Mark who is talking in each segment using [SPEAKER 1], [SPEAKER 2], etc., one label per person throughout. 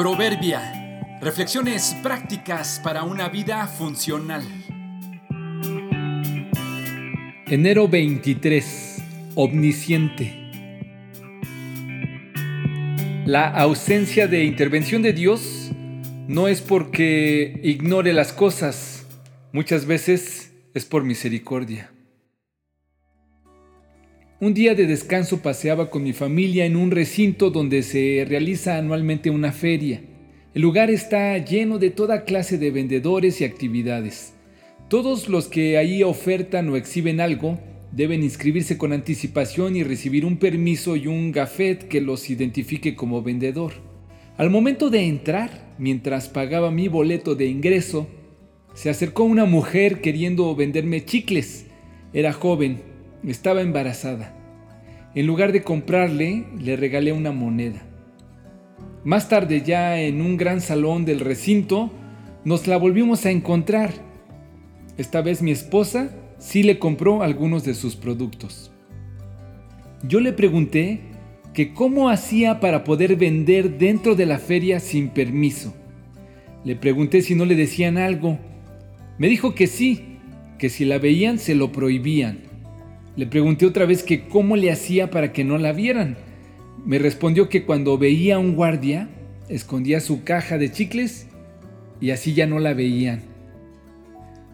[SPEAKER 1] Proverbia. Reflexiones prácticas para una vida funcional.
[SPEAKER 2] Enero 23. Omnisciente. La ausencia de intervención de Dios no es porque ignore las cosas, muchas veces es por misericordia. Un día de descanso paseaba con mi familia en un recinto donde se realiza anualmente una feria. El lugar está lleno de toda clase de vendedores y actividades. Todos los que ahí ofertan o exhiben algo deben inscribirse con anticipación y recibir un permiso y un gafet que los identifique como vendedor. Al momento de entrar, mientras pagaba mi boleto de ingreso, se acercó una mujer queriendo venderme chicles. Era joven, estaba embarazada. En lugar de comprarle, le regalé una moneda. Más tarde, ya en un gran salón del recinto, nos la volvimos a encontrar. Esta vez mi esposa sí le compró algunos de sus productos. Yo le pregunté que cómo hacía para poder vender dentro de la feria sin permiso. Le pregunté si no le decían algo. Me dijo que sí, que si la veían se lo prohibían. Le pregunté otra vez que cómo le hacía para que no la vieran. Me respondió que cuando veía a un guardia, escondía su caja de chicles y así ya no la veían.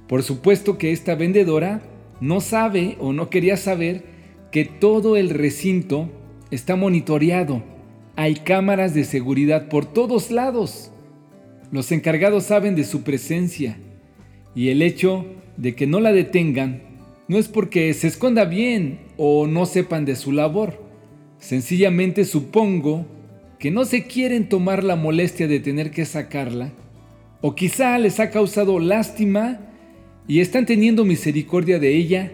[SPEAKER 2] Por supuesto que esta vendedora no sabe o no quería saber que todo el recinto está monitoreado. Hay cámaras de seguridad por todos lados. Los encargados saben de su presencia y el hecho de que no la detengan no es porque se esconda bien o no sepan de su labor. Sencillamente supongo que no se quieren tomar la molestia de tener que sacarla, o quizá les ha causado lástima y están teniendo misericordia de ella,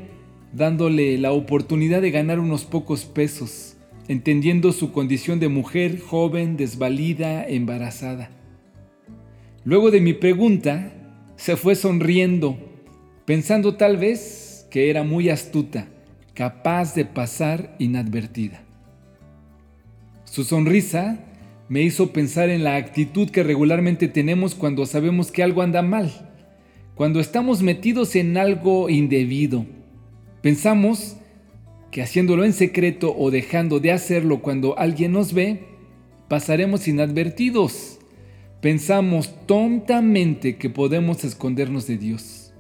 [SPEAKER 2] dándole la oportunidad de ganar unos pocos pesos, entendiendo su condición de mujer joven, desvalida, embarazada. Luego de mi pregunta, se fue sonriendo, pensando tal vez que era muy astuta, capaz de pasar inadvertida. Su sonrisa me hizo pensar en la actitud que regularmente tenemos cuando sabemos que algo anda mal, cuando estamos metidos en algo indebido. Pensamos que haciéndolo en secreto o dejando de hacerlo cuando alguien nos ve, pasaremos inadvertidos. Pensamos tontamente que podemos escondernos de Dios.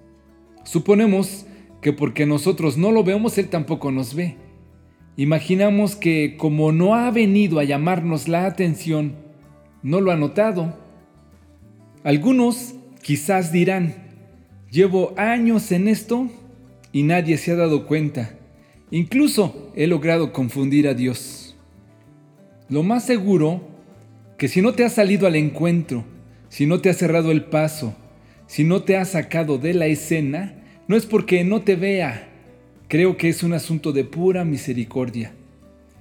[SPEAKER 2] Suponemos que porque nosotros no lo vemos, Él tampoco nos ve. Imaginamos que como no ha venido a llamarnos la atención, no lo ha notado. Algunos quizás dirán, llevo años en esto y nadie se ha dado cuenta. Incluso he logrado confundir a Dios. Lo más seguro que si no te has salido al encuentro, si no te has cerrado el paso, si no te has sacado de la escena, no es porque no te vea, creo que es un asunto de pura misericordia.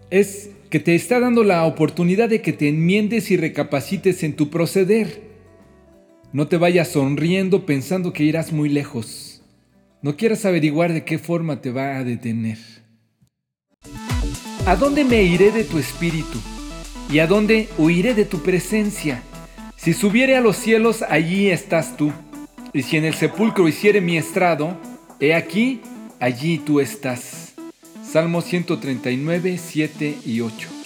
[SPEAKER 2] Es que te está dando la oportunidad de que te enmiendes y recapacites en tu proceder. No te vayas sonriendo pensando que irás muy lejos. No quieras averiguar de qué forma te va a detener. ¿A dónde me iré de tu espíritu? ¿Y a dónde huiré de tu presencia? Si subiere a los cielos, allí estás tú y si en el sepulcro hiciere mi estrado, he aquí, allí tú estás. Salmo 139, 7 y 8.